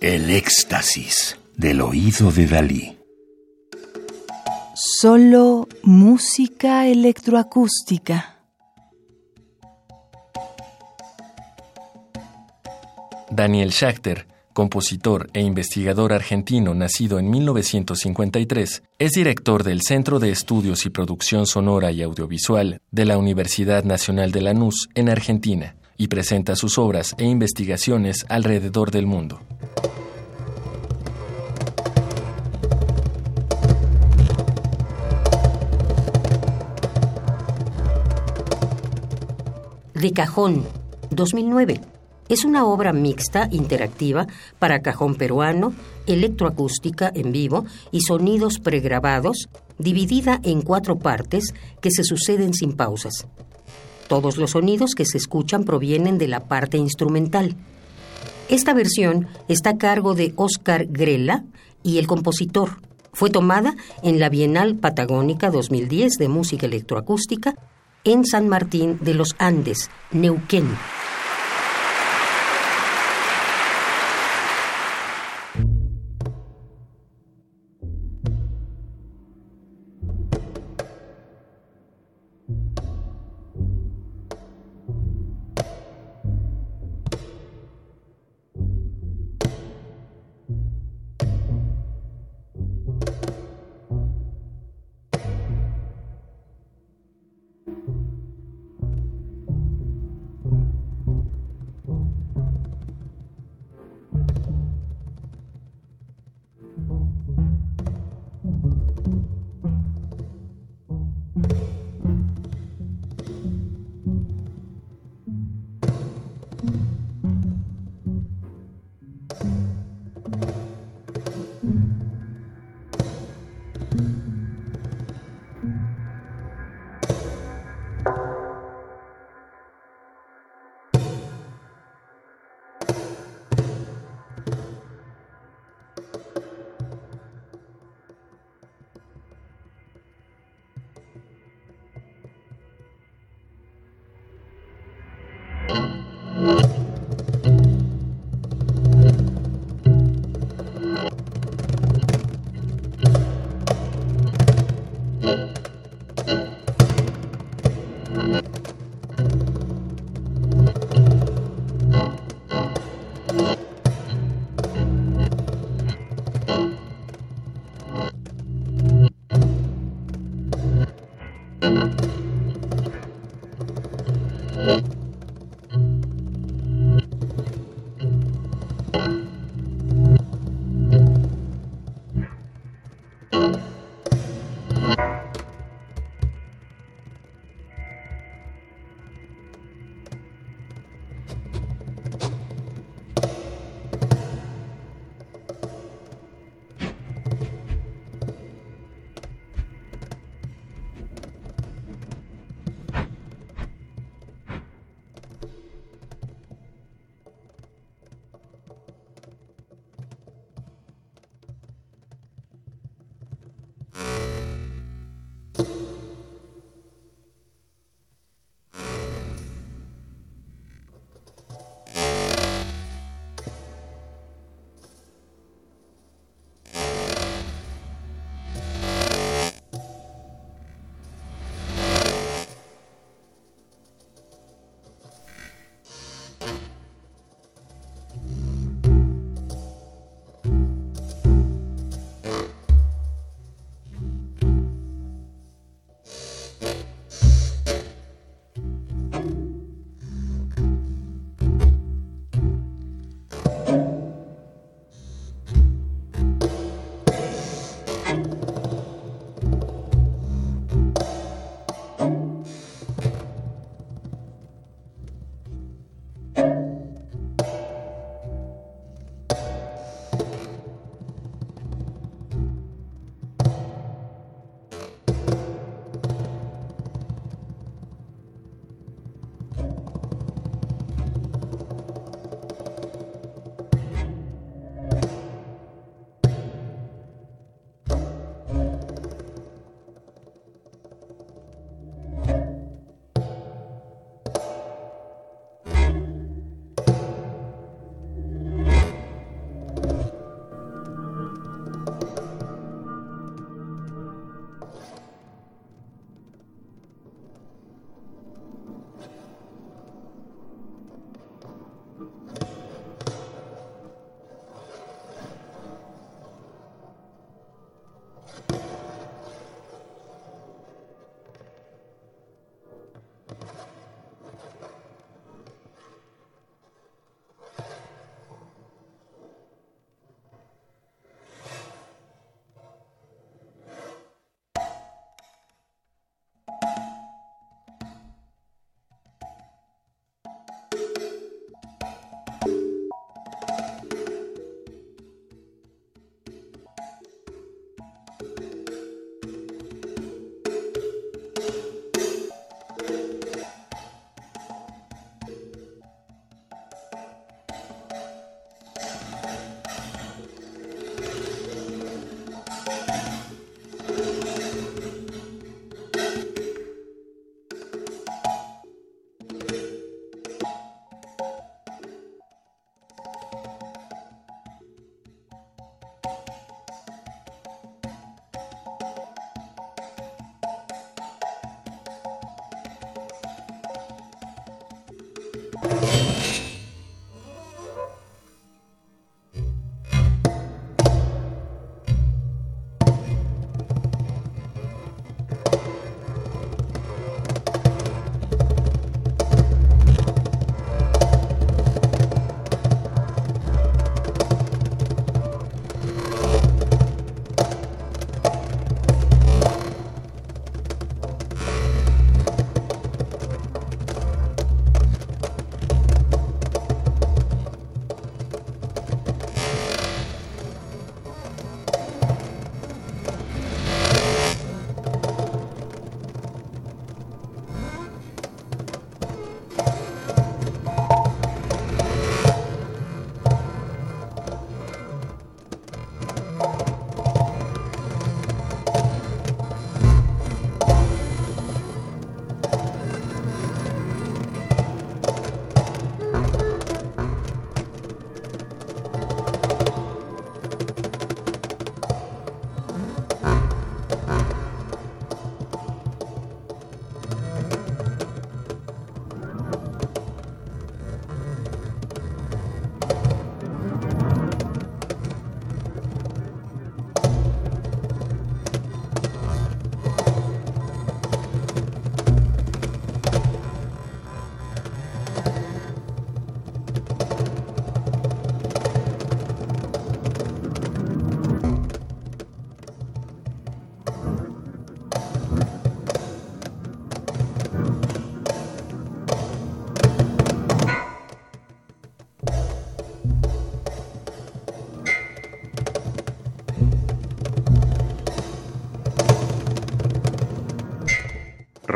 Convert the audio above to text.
El éxtasis del oído de Dalí. Solo música electroacústica. Daniel Schachter, compositor e investigador argentino nacido en 1953, es director del Centro de Estudios y Producción Sonora y Audiovisual de la Universidad Nacional de Lanús en Argentina y presenta sus obras e investigaciones alrededor del mundo. De Cajón, 2009. Es una obra mixta interactiva para cajón peruano, electroacústica en vivo y sonidos pregrabados, dividida en cuatro partes que se suceden sin pausas. Todos los sonidos que se escuchan provienen de la parte instrumental. Esta versión está a cargo de Oscar Grela y el compositor. Fue tomada en la Bienal Patagónica 2010 de Música Electroacústica en San Martín de los Andes, Neuquén. Mm-hmm. Thank mm -hmm. you.